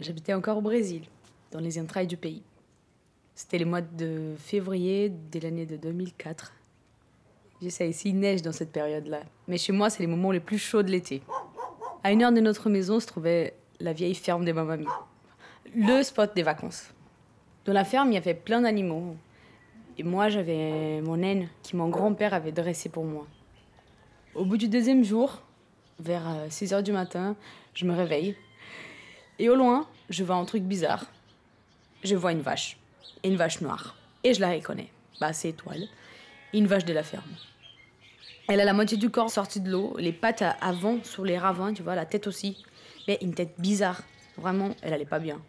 j'habitais encore au Brésil, dans les entrailles du pays. C'était les mois de février de l'année de 2004. Je sais, ici, il neige dans cette période-là. Mais chez moi, c'est les moments les plus chauds de l'été. À une heure de notre maison se trouvait la vieille ferme de ma mamie. Le spot des vacances. Dans la ferme, il y avait plein d'animaux. Et moi, j'avais mon naine qui mon grand-père avait dressé pour moi. Au bout du deuxième jour, vers 6 heures du matin, je me réveille. Et au loin, je vois un truc bizarre. Je vois une vache. Une vache noire. Et je la reconnais. Bah, c'est Étoile. Une vache de la ferme. Elle a la moitié du corps sorti de l'eau, les pattes avant sur les ravins, tu vois, la tête aussi. Mais une tête bizarre. Vraiment, elle allait pas bien.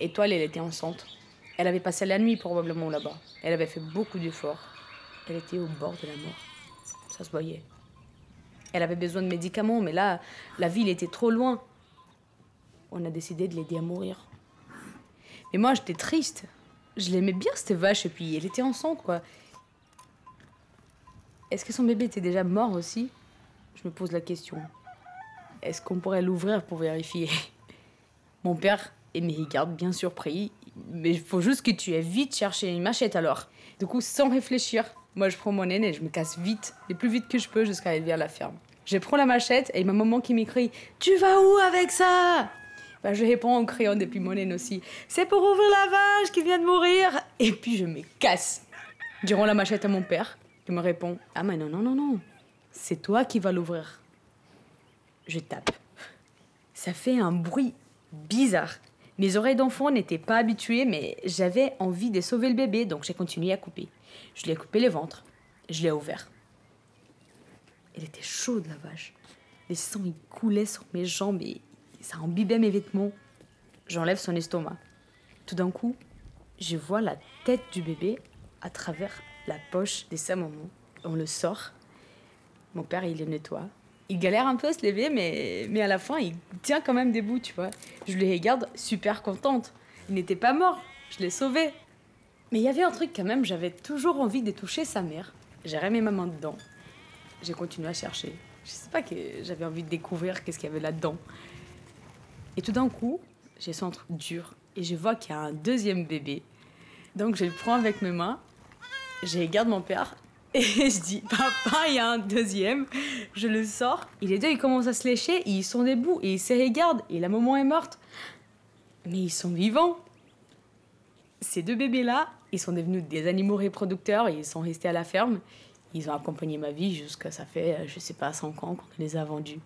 Étoile, elle était enceinte. Elle avait passé la nuit probablement là-bas. Elle avait fait beaucoup d'efforts. Elle était au bord de la mort. Ça se voyait. Elle avait besoin de médicaments, mais là, la ville était trop loin. On a décidé de l'aider à mourir. Mais moi, j'étais triste. Je l'aimais bien, cette vache, et puis elle était enceinte, quoi. Est-ce que son bébé était déjà mort aussi? Je me pose la question. Est-ce qu'on pourrait l'ouvrir pour vérifier? Mon père et me regarde bien surpris. Mais il faut juste que tu aies vite cherché une machette alors. Du coup, sans réfléchir, moi je prends mon aîné et je me casse vite, le plus vite que je peux jusqu'à aller vers la ferme. Je prends la machette et ma maman qui m'écrit Tu vas où avec ça? Bah, Je réponds en criant depuis mon aîné aussi C'est pour ouvrir la vache qui vient de mourir Et puis je me casse. Rends la machette à mon père qui me répond Ah, mais non, non, non, non. C'est toi qui vas l'ouvrir. Je tape. Ça fait un bruit bizarre. Mes oreilles d'enfant n'étaient pas habituées, mais j'avais envie de sauver le bébé, donc j'ai continué à couper. Je lui ai coupé le ventre. Je l'ai ouvert. Elle était chaude, la vache. Les sangs, il coulait sur mes jambes et ça imbibait mes vêtements. J'enlève son estomac. Tout d'un coup, je vois la tête du bébé à travers la poche de sa maman. On le sort. Mon père, il le nettoie. Il galère un peu à se lever, mais, mais à la fin, il tient quand même debout, tu vois. Je le regarde super contente. Il n'était pas mort. Je l'ai sauvé. Mais il y avait un truc quand même, j'avais toujours envie de toucher sa mère. J'ai remis ma main dedans. J'ai continué à chercher. Je sais pas que j'avais envie de découvrir qu'est-ce qu'il y avait là-dedans. Et tout d'un coup, j'ai un truc dur et je vois qu'il y a un deuxième bébé. Donc je le prends avec mes mains, je regarde mon père et je dis papa, il y a un deuxième. Je le sors. Et les deux ils commencent à se lécher et ils sont debout et ils se regardent et la maman est morte. Mais ils sont vivants. Ces deux bébés là, ils sont devenus des animaux reproducteurs et ils sont restés à la ferme. Ils ont accompagné ma vie jusqu'à ça fait, je sais pas, 5 ans qu'on les a vendus.